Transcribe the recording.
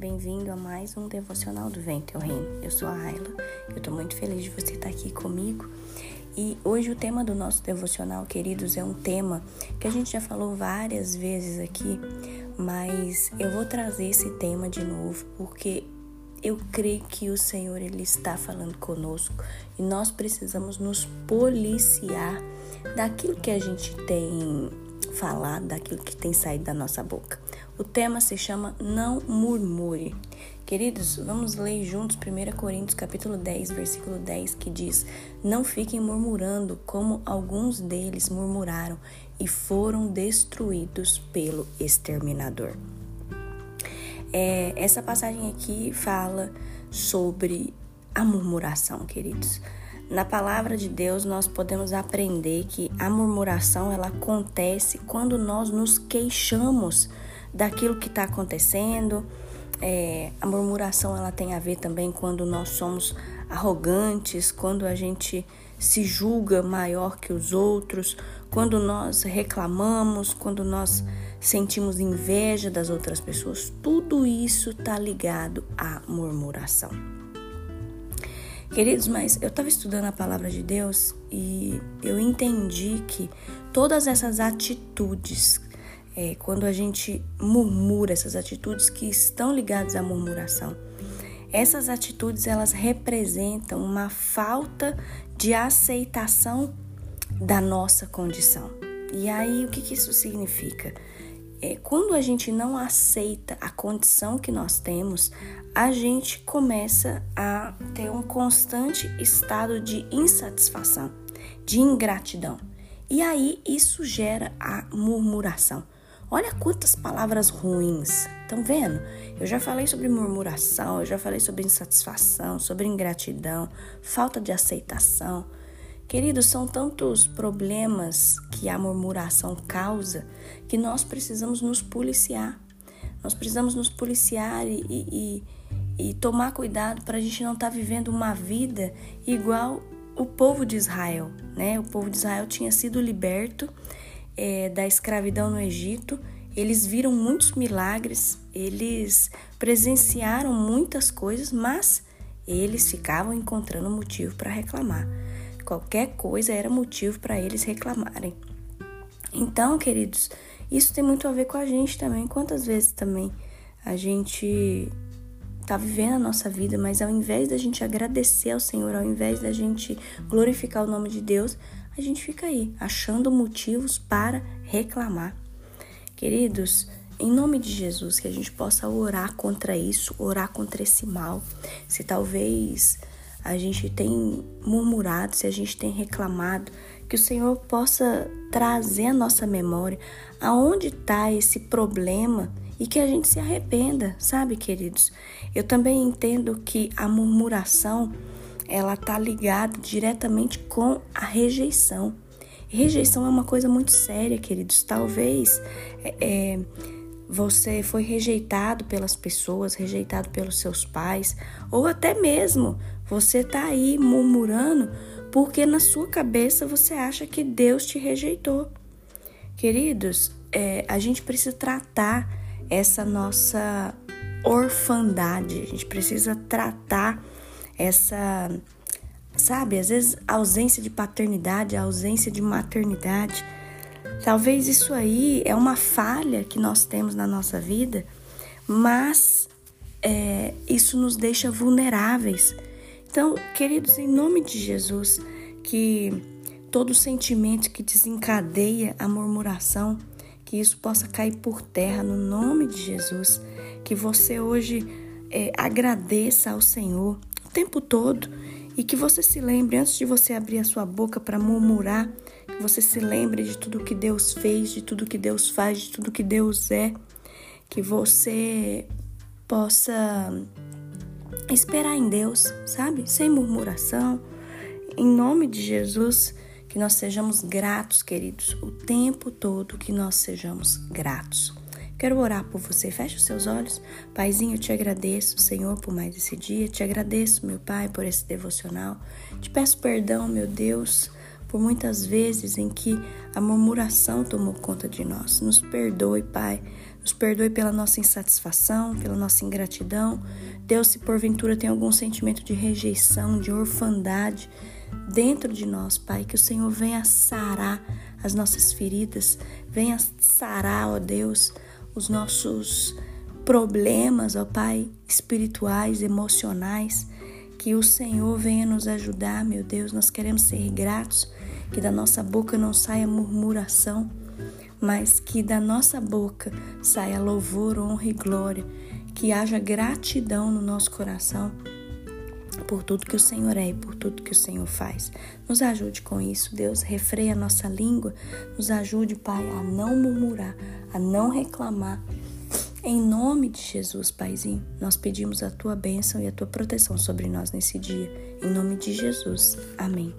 bem-vindo a mais um devocional do Vento ao Reino. Eu sou a Ayla, eu tô muito feliz de você estar aqui comigo. E hoje o tema do nosso devocional, queridos, é um tema que a gente já falou várias vezes aqui, mas eu vou trazer esse tema de novo porque eu creio que o Senhor ele está falando conosco e nós precisamos nos policiar daquilo que a gente tem falado, daquilo que tem saído da nossa boca. O tema se chama Não Murmure. Queridos, vamos ler juntos 1 Coríntios capítulo 10, versículo 10, que diz: Não fiquem murmurando, como alguns deles murmuraram e foram destruídos pelo exterminador. É, essa passagem aqui fala sobre a murmuração, queridos. Na palavra de Deus, nós podemos aprender que a murmuração ela acontece quando nós nos queixamos daquilo que está acontecendo. É, a murmuração ela tem a ver também quando nós somos arrogantes, quando a gente se julga maior que os outros, quando nós reclamamos, quando nós sentimos inveja das outras pessoas. Tudo isso está ligado à murmuração. Queridos, mas eu estava estudando a palavra de Deus e eu entendi que todas essas atitudes é, quando a gente murmura, essas atitudes que estão ligadas à murmuração. Essas atitudes elas representam uma falta de aceitação da nossa condição. E aí o que, que isso significa? É, quando a gente não aceita a condição que nós temos, a gente começa a ter um constante estado de insatisfação, de ingratidão. E aí isso gera a murmuração. Olha quantas palavras ruins. Estão vendo? Eu já falei sobre murmuração, eu já falei sobre insatisfação, sobre ingratidão, falta de aceitação. Queridos, são tantos problemas que a murmuração causa que nós precisamos nos policiar. Nós precisamos nos policiar e, e, e tomar cuidado para a gente não estar tá vivendo uma vida igual o povo de Israel. Né? O povo de Israel tinha sido liberto é, da escravidão no Egito, eles viram muitos milagres, eles presenciaram muitas coisas, mas eles ficavam encontrando motivo para reclamar. Qualquer coisa era motivo para eles reclamarem. Então, queridos, isso tem muito a ver com a gente também. Quantas vezes também a gente tá vivendo a nossa vida, mas ao invés da gente agradecer ao Senhor, ao invés da gente glorificar o nome de Deus, a gente fica aí achando motivos para reclamar. Queridos, em nome de Jesus, que a gente possa orar contra isso, orar contra esse mal. Se talvez a gente tem murmurado, se a gente tem reclamado, que o Senhor possa trazer à nossa memória aonde está esse problema e que a gente se arrependa, sabe, queridos? Eu também entendo que a murmuração ela tá ligada diretamente com a rejeição. Rejeição é uma coisa muito séria, queridos. Talvez é, é, você foi rejeitado pelas pessoas, rejeitado pelos seus pais, ou até mesmo você tá aí murmurando porque na sua cabeça você acha que Deus te rejeitou. Queridos, é, a gente precisa tratar essa nossa orfandade, a gente precisa tratar essa, sabe, às vezes ausência de paternidade, ausência de maternidade. Talvez isso aí é uma falha que nós temos na nossa vida, mas é, isso nos deixa vulneráveis. Então, queridos, em nome de Jesus, que todo sentimento que desencadeia a murmuração, que isso possa cair por terra no nome de Jesus. Que você hoje é, agradeça ao Senhor o tempo todo e que você se lembre, antes de você abrir a sua boca para murmurar, que você se lembre de tudo que Deus fez, de tudo que Deus faz, de tudo que Deus é, que você possa esperar em Deus, sabe? Sem murmuração. Em nome de Jesus, que nós sejamos gratos, queridos, o tempo todo que nós sejamos gratos. Quero orar por você. Feche os seus olhos. Paizinho, eu te agradeço, Senhor, por mais esse dia. Te agradeço, meu Pai, por esse devocional. Te peço perdão, meu Deus, por muitas vezes em que a murmuração tomou conta de nós. Nos perdoe, Pai. Nos perdoe pela nossa insatisfação, pela nossa ingratidão. Deus, se porventura tem algum sentimento de rejeição, de orfandade dentro de nós, Pai, que o Senhor venha sarar as nossas feridas, venha sarar, ó Deus, os nossos problemas, ó Pai, espirituais, emocionais. Que o Senhor venha nos ajudar, meu Deus. Nós queremos ser gratos, que da nossa boca não saia murmuração, mas que da nossa boca saia louvor, honra e glória. Que haja gratidão no nosso coração por tudo que o Senhor é e por tudo que o Senhor faz. Nos ajude com isso, Deus. Refreia a nossa língua. Nos ajude, Pai, a não murmurar, a não reclamar em nome de Jesus, Paizinho, nós pedimos a tua bênção e a tua proteção sobre nós nesse dia. Em nome de Jesus. Amém.